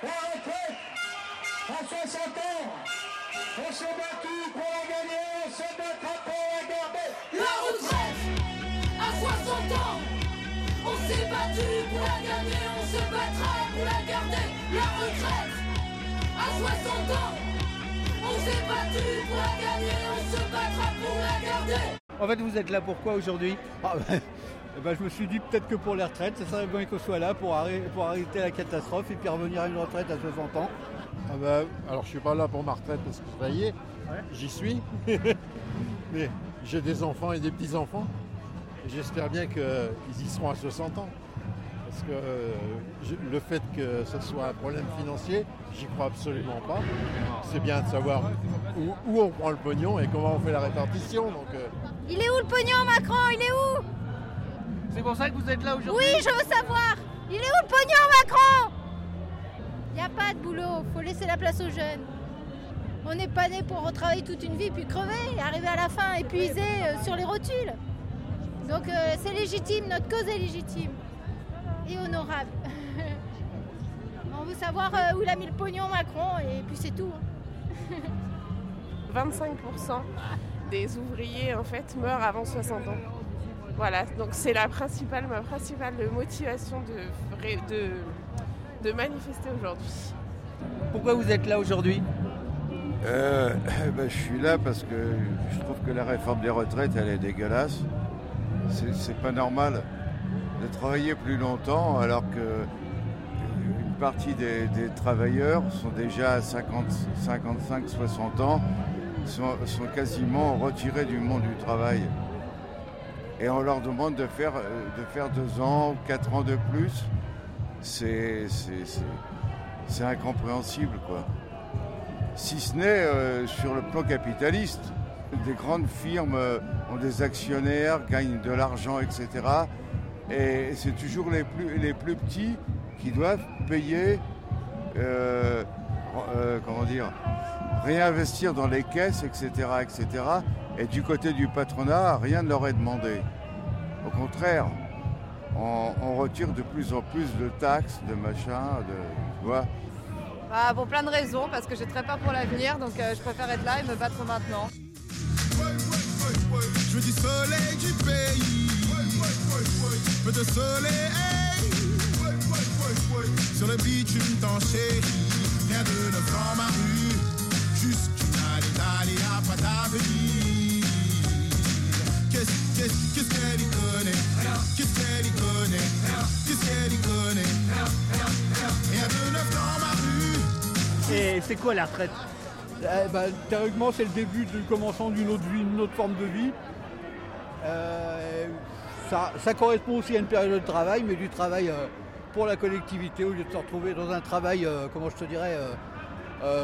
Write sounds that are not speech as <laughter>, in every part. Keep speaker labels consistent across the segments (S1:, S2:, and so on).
S1: La retraite à 60 ans. On s'est battu pour la gagner, on se battra pour la garder.
S2: La retraite à 60 ans. On s'est battu pour la gagner, on se battra pour la garder. La retraite à 60 ans. On s'est battu pour la gagner, on se battra pour la garder.
S3: En fait, vous êtes là pourquoi aujourd'hui?
S4: Ah, eh ben, je me suis dit peut-être que pour les retraites, ce serait bien qu'on soit là pour, arrêter, pour arrêter la catastrophe et puis revenir à une retraite à 60 ans.
S5: Ah ben, alors je suis pas là pour ma retraite parce que ça y est, j'y suis. <laughs> Mais j'ai des enfants et des petits-enfants. Et j'espère bien qu'ils y seront à 60 ans. Parce que euh, je- le fait que ce soit un problème financier, j'y crois absolument pas. C'est bien de savoir où, où on prend le pognon et comment on fait la répartition. Donc, euh,
S6: Il est où le pognon, Macron? Il est où?
S3: C'est pour ça que vous êtes là aujourd'hui
S6: Oui, je veux savoir Il est où le pognon, Macron? Il n'y a pas de boulot, faut laisser la place aux jeunes. On n'est pas né pour retravailler toute une vie puis crever et arriver à la fin épuisé euh, sur les rotules. Donc euh, c'est légitime, notre cause est légitime et honorable. <laughs> On veut savoir euh, où il a mis le pognon Macron et puis c'est tout. hein. <laughs>
S7: 25% des ouvriers en fait meurent avant 60 ans. Voilà, donc c'est la principale, ma principale motivation de, de, de manifester aujourd'hui.
S3: Pourquoi vous êtes là aujourd'hui?
S8: Euh, <laughs> ben, je suis là parce que je trouve que la réforme des retraites, elle est dégueulasse. C'est c'est pas normal de travailler plus longtemps alors que une partie des, des travailleurs sont déjà à 50, 55, 60 ans, sont, sont quasiment retirés du monde du travail. Et on leur demande de faire, euh, de faire deux ans, quatre ans de plus. C'est c'est- incompréhensible, quoi si ce n'est euh, sur le plan capitaliste. <laughs> Des grandes firmes euh, ont des actionnaires, gagnent de l'argent, etc. Et c'est toujours les plus, les plus petits qui doivent payer, comment dire, réinvestir dans les caisses, etc., etc. Et du côté du patronat, rien ne leur est demandé. Au contraire, on, on retire de plus en plus de taxes, de machins, de, tu vois.
S9: Bah, pour plein de raisons, parce que j'ai très peur pour l'avenir, donc euh, je préfère être là et me battre maintenant.
S10: Je veux du soleil du pays. Je veux de soleil. Sur le bitume, t'en de ma rue.
S3: Et c'est quoi la retraite
S4: Eh ben, théoriquement, c'est le début du commencement d'une autre vie, une autre forme de vie. Euh, ça, correspond aussi à une période de travail, mais du travail euh, pour la collectivité, au lieu de se retrouver dans un travail, euh, comment je te dirais,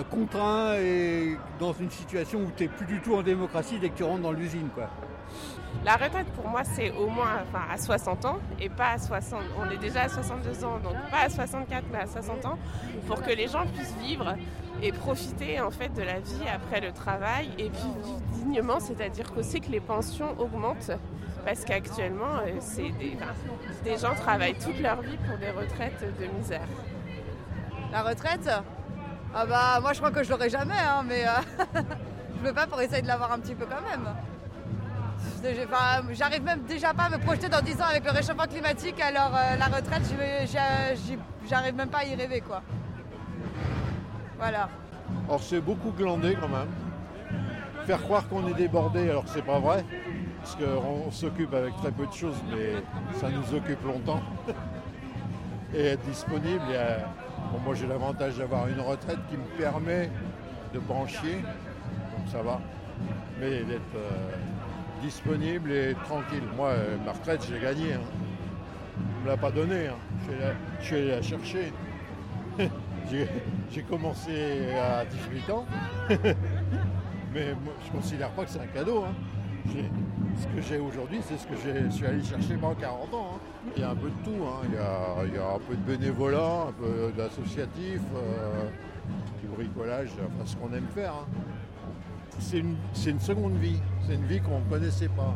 S4: contraint et dans une situation où tu n'es plus du tout en démocratie dès que tu rentres dans l'usine.
S7: La retraite pour moi c'est au moins à 60 ans et pas à 60. On est déjà à 62 ans, donc pas à 64 mais à 60 ans, pour que les gens puissent vivre et profiter en fait de la vie après le travail et vivre dignement, c'est-à-dire qu'aussi que les pensions augmentent. Parce qu'actuellement, euh, des gens travaillent toute leur vie pour des retraites de misère.
S9: La retraite? Ah bah moi je crois que je l'aurai jamais, hein, mais euh, <laughs> je veux pas pour essayer de l'avoir un petit peu quand même. J'arrive même déjà pas à me projeter dans 10 ans avec le réchauffement climatique, alors euh, la retraite, j'arrive même pas à y rêver quoi. Voilà.
S5: Or c'est beaucoup glandé quand même. Faire croire qu'on est débordé alors que c'est pas vrai. Parce qu'on s'occupe avec très peu de choses, mais ça nous occupe longtemps. Et être disponible, moi j'ai l'avantage d'avoir une retraite qui me permet de chier, donc ça va. Mais d'être euh, disponible et tranquille. Moi, euh, ma retraite, j'ai gagné. Hein. On me l'a pas donnée. hein. Je suis allé- la chercher. <laughs> J'ai- commencé à 18 ans, <laughs> mais je ne considère pas que c'est un cadeau. hein. Ce que j'ai aujourd'hui, c'est ce que je suis allé chercher pendant 40 ans. hein. Il y a un peu de tout. Il, y a, il y a un peu de bénévolat, un peu d'associatif, euh, du bricolage, enfin ce qu'on aime faire. C'est une, c'est une seconde vie. C'est une vie qu'on ne connaissait pas.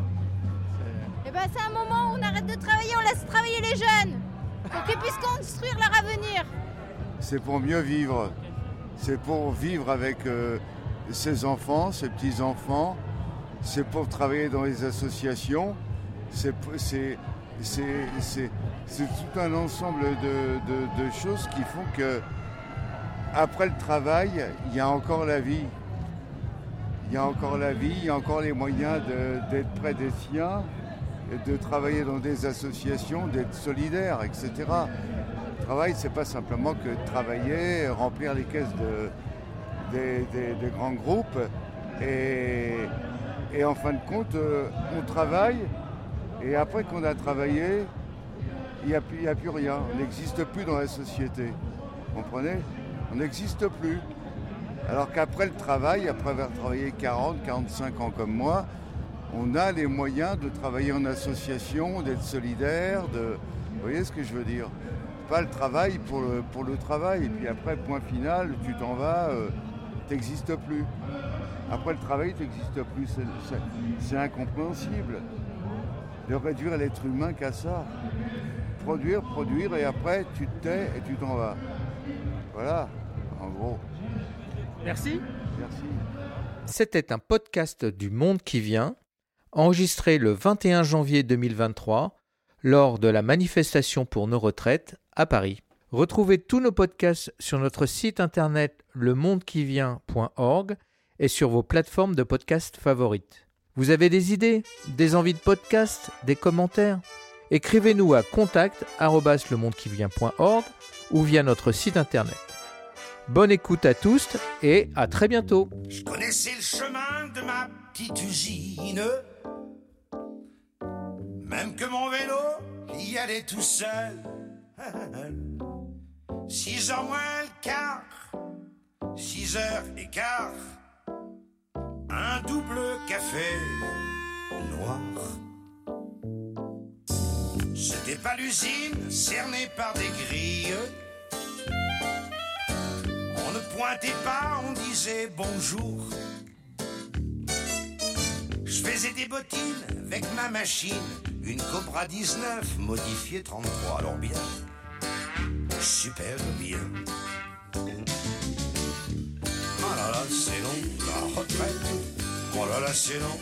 S6: Et ben c'est un moment où on arrête de travailler, on laisse travailler les jeunes pour qu'ils puissent construire leur avenir.
S8: c'est pour mieux vivre. C'est pour vivre avec euh, ses enfants, ses petits-enfants. C'est pour travailler dans les associations. C'est c'est- c'est- c'est- c'est tout un ensemble de, de- de choses qui font que après le travail, il y a encore la vie. Il y a encore la vie, il y a encore les moyens d'être près des siens, de travailler dans des associations, d'être solidaire, etc. Le travail, c'est pas simplement que travailler, remplir les caisses de, des, grands groupes. Et, en fin de compte, euh, on travaille, et après qu'on a travaillé, il n'y a, a plus rien. On n'existe plus dans la société. Vous comprenez? On n'existe plus. Alors qu'après le travail, après avoir travaillé 40, 45 ans comme moi, on a les moyens de travailler en association, d'être solidaire, de... Vous voyez ce que je veux dire? Pas le travail pour le, travail, et puis après, point final, tu t'en vas, tu n'existes plus. Après le travail, tu n'existes plus. C'est incompréhensible de réduire l'être humain qu'à ça. Produire, produire, et après, tu te tais et tu t'en vas. Voilà, en gros.
S3: Merci.
S8: Merci.
S11: C'était un podcast du Monde qui vient, enregistré le 21 janvier 2023 lors de la manifestation pour nos retraites à Paris. Retrouvez tous nos podcasts sur notre site internet lemondequivient.org et sur vos plateformes de podcasts favorites. Vous avez des idées, des envies de podcast, des commentaires? Écrivez-nous à contact@lemondequivient.org ou via notre site internet. Bonne écoute à tous et à très bientôt.
S12: Je connaissais le chemin de ma petite usine. Même que mon vélo y allait tout seul. <laughs> Six heures moins le quart, six heures et quart. Un double café noir. C'était pas l'usine cernée par des grilles. Pointait pas, on disait bonjour. Je faisais des bottines avec ma machine, une Cobra 19 modifiée 33, alors bien, super bien. Oh là là, c'est long, la retraite, oh là là, c'est long.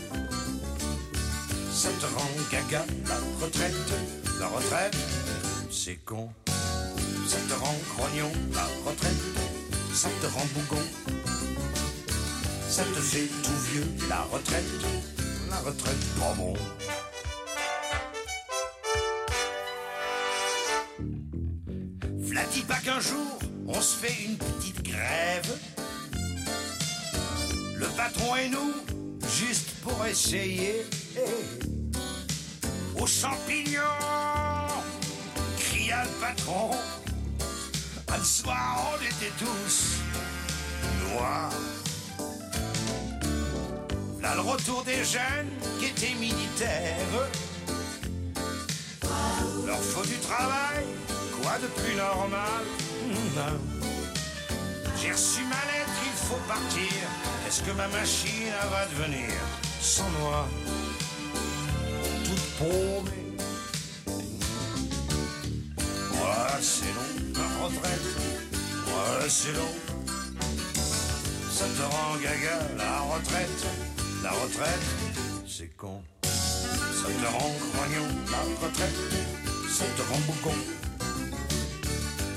S12: Ça te rend gaga, la retraite, la retraite, c'est con. Ça te rend grognon, la retraite, ça te rend bougon. Ça te fait tout vieux, la retraite, la retraite, pas bon. V'là-t-il pas qu'un jour, on se fait une petite grève Le patron et nous, juste pour essayer. Aux champignons, cria le patron. Un soir, on était tous noirs. Là, le retour des jeunes qui étaient militaires. Leur faut du travail, quoi de plus normal? Non. J'ai reçu ma lettre, il faut partir. Est-ce que ma machine va devenir sans moi? Toute paumée. Retraite. Voilà, c'est long. Ça te rend gaga, la retraite. La retraite, c'est con. Ça te rend grognon, la retraite. Ça te rend bougon.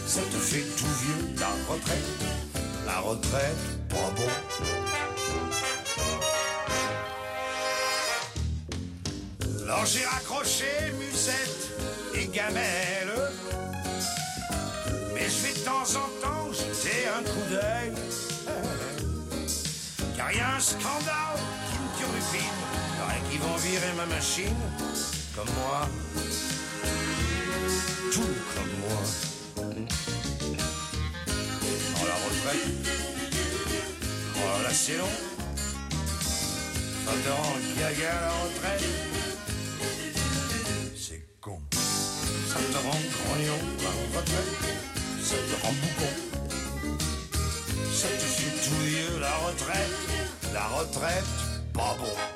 S12: Ça te fait tout vieux, la retraite. La retraite, pas bon. Alors j'ai raccroché musette et gamelle. Temps en temps jeter un coup d'œil. Car y a un scandale qui me turlupine. Paraît qu'ils vont virer ma machine. Comme moi. Tout comme moi. Oh la retraite. Oh là c'est long. Ça te rend gaga la retraite. C'est con. Ça te rend grognon. Ça te rend bougon. Ça te fait tout vieux la retraite. La retraite. Pas bon.